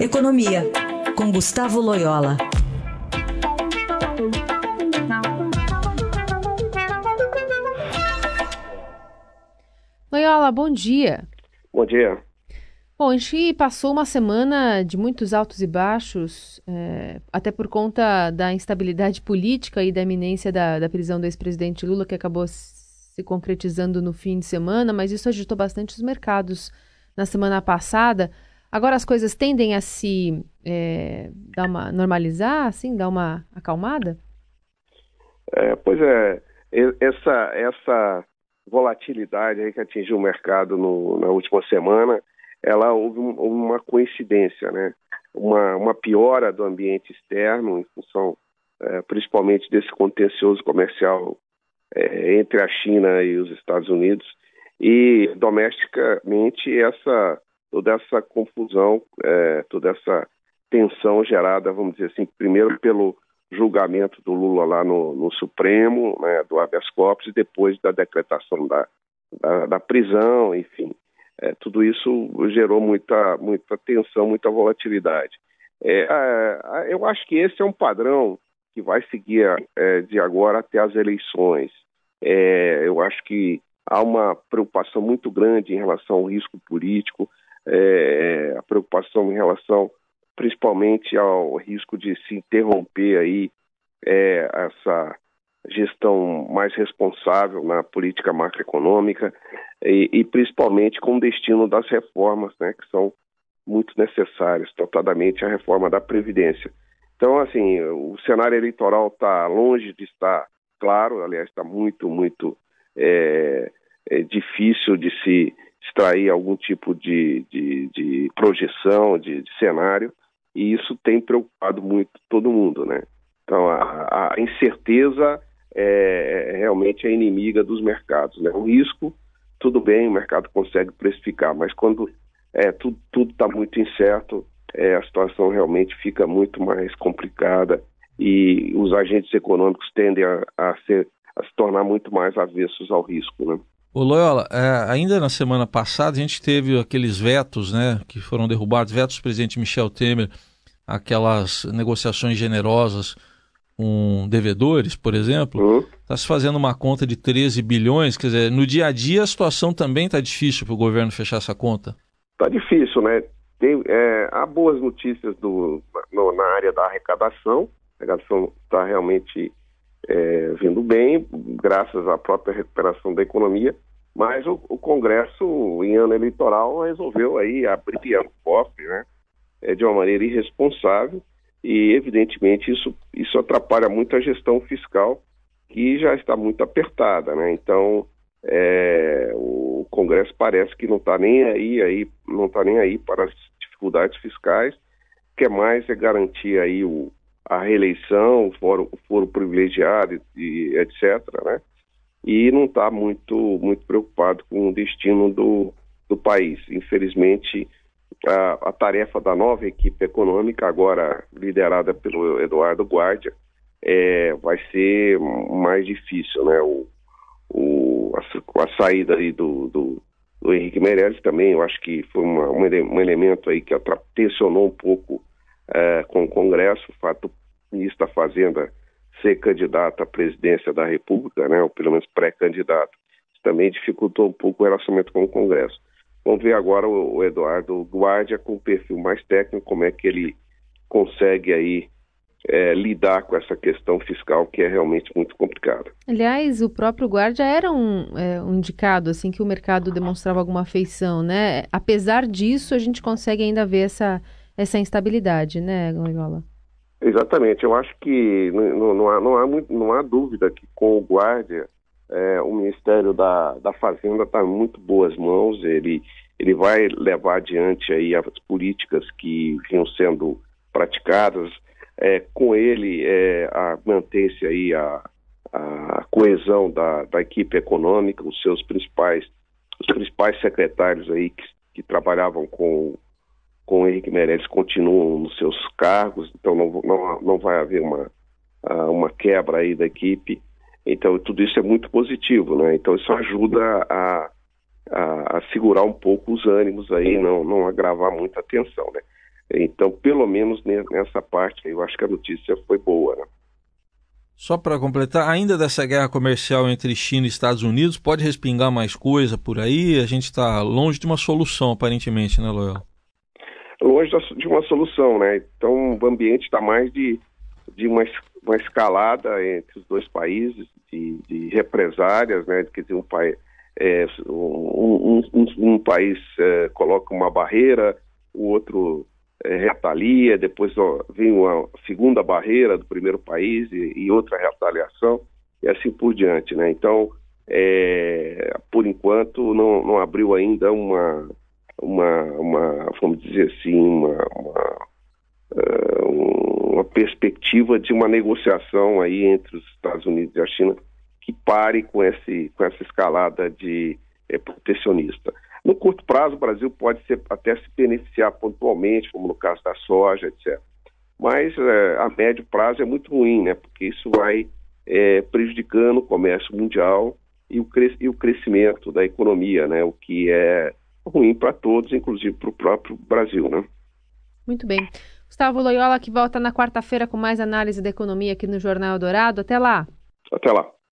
Economia, com Gustavo Loyola. Loyola, bom dia. Bom dia. Bom, a gente passou uma semana de muitos altos e baixos, é, até por conta da instabilidade política e da iminência da, da prisão do ex-presidente Lula, que acabou se concretizando no fim de semana, mas isso agitou bastante os mercados na semana passada. Agora as coisas tendem a se é, dar uma normalizar, assim, dar uma acalmada? É, pois é, essa, essa volatilidade aí que atingiu o mercado no, na última semana, ela houve uma coincidência, né? Uma, uma piora do ambiente externo em função é, principalmente desse contencioso comercial é, entre a China e os Estados Unidos e domesticamente essa toda essa confusão, é, toda essa tensão gerada, vamos dizer assim, primeiro pelo julgamento do Lula lá no, no Supremo, né, do habeas corpus, e depois da decretação da, da, da prisão, enfim. É, tudo isso gerou muita, muita tensão, muita volatilidade. É, eu acho que esse é um padrão que vai seguir é, de agora até as eleições. É, eu acho que há uma preocupação muito grande em relação ao risco político, é, a preocupação em relação principalmente ao risco de se interromper aí é, essa gestão mais responsável na política macroeconômica e, e, principalmente com o destino das reformas, né, que são muito necessárias, notadamente a reforma da Previdência. Então, assim, o cenário eleitoral está longe de estar claro, aliás, está muito, muito é, é difícil de se extrair algum tipo de, de, de projeção, de, de, cenário, e isso tem preocupado muito todo mundo, né? Então, a, a incerteza é, é realmente a inimiga dos mercados, né? O risco, tudo bem, o mercado consegue precificar, mas quando é, tudo está muito incerto, é, a situação realmente fica muito mais complicada e os agentes econômicos tendem a, a, ser, a se tornar muito mais avessos ao risco, né? Ô Loyola, é, ainda na semana passada a gente teve aqueles vetos, né, que foram derrubados, vetos do presidente Michel Temer, aquelas negociações generosas com devedores, por exemplo. Está uhum. se fazendo uma conta de 13 bilhões, quer dizer, no dia a dia a situação também está difícil para o governo fechar essa conta. Está difícil, né? Tem, é, há boas notícias do, no, na área da arrecadação, a arrecadação está realmente vindo bem, graças à própria recuperação da economia, mas o, o Congresso, em ano eleitoral, resolveu aí abrir o cofre, né, é, de uma maneira irresponsável, e evidentemente isso, isso atrapalha muito a gestão fiscal, que já está muito apertada, né, então é, o Congresso parece que não está nem aí, aí não está nem aí para as dificuldades fiscais, quer mais é garantir aí o, a reeleição, o foro, o foro privilegiado e, etc., né? E não está muito, muito preocupado com o destino do, do país. Infelizmente, a, a, tarefa da nova equipe econômica, agora liderada pelo Eduardo Guardia, é, vai ser mais difícil, né? O, o, a, a saída aí do, do, do, Henrique Meirelles também, eu acho que foi uma, um elemento aí que tensionou um pouco com o Congresso, o fato ministro da Fazenda ser candidato à presidência da República, né, ou pelo menos pré-candidato, também dificultou um pouco o relacionamento com o Congresso. Vamos ver agora o, o Eduardo Guardia com um perfil mais técnico, como é que ele consegue aí é, lidar com essa questão fiscal que é realmente muito complicada. Aliás, o próprio Guardia era um, é, um, indicado assim que o mercado demonstrava alguma afeição, né? Apesar disso, a gente consegue ainda ver essa essa instabilidade, né, Loyola? Exatamente. Eu acho que não, não, há, não, há, não há dúvida que com o Guardia é, o Ministério da, da Fazenda está em muito boas mãos. Ele, ele vai levar adiante aí as políticas que vinham sendo praticadas. É, com ele é, mantém-se aí a, a coesão da, da equipe econômica, os seus principais, os principais secretários aí que, que trabalhavam com com o Henrique Meirelles continuam nos seus cargos, então não, não, não vai haver uma, uma quebra aí da equipe. Então tudo isso é muito positivo, né? Então isso ajuda a, a, a segurar um pouco os ânimos aí, não, não agravar muita tensão, né? Então, pelo menos nessa parte, eu acho que a notícia foi boa. Né? Só para completar, ainda dessa guerra comercial entre China e Estados Unidos, pode respingar mais coisa por aí? A gente está longe de uma solução, aparentemente, né, Loyola? Longe de uma solução, né? Então, o ambiente está mais de, de uma, uma escalada entre os dois países, de, de represárias, né? De que um, pai, é, um, um, um, país é, coloca uma barreira, o outro é, retalia, depois ó, vem uma segunda barreira do primeiro país e, e, outra retaliação, e assim por diante. Né? Então, é, por enquanto, não, não abriu ainda uma, uma, uma, vamos dizer assim, uma, uma, uh, uma perspectiva de uma negociação aí entre os Estados Unidos e a China que pare com, esse, com essa escalada de é, protecionista. No curto prazo, o Brasil pode ser, até se beneficiar pontualmente, como no caso da soja, etc. Mas é, a médio prazo é muito ruim, né? Porque isso vai é, prejudicando o comércio mundial e o, e o crescimento da economia, né? O que é ruim para todos, inclusive para o próprio Brasil, né? Muito bem. Gustavo Loyola, que volta na quarta-feira com mais análise da economia aqui no Jornal Dourado. Até lá. Até lá.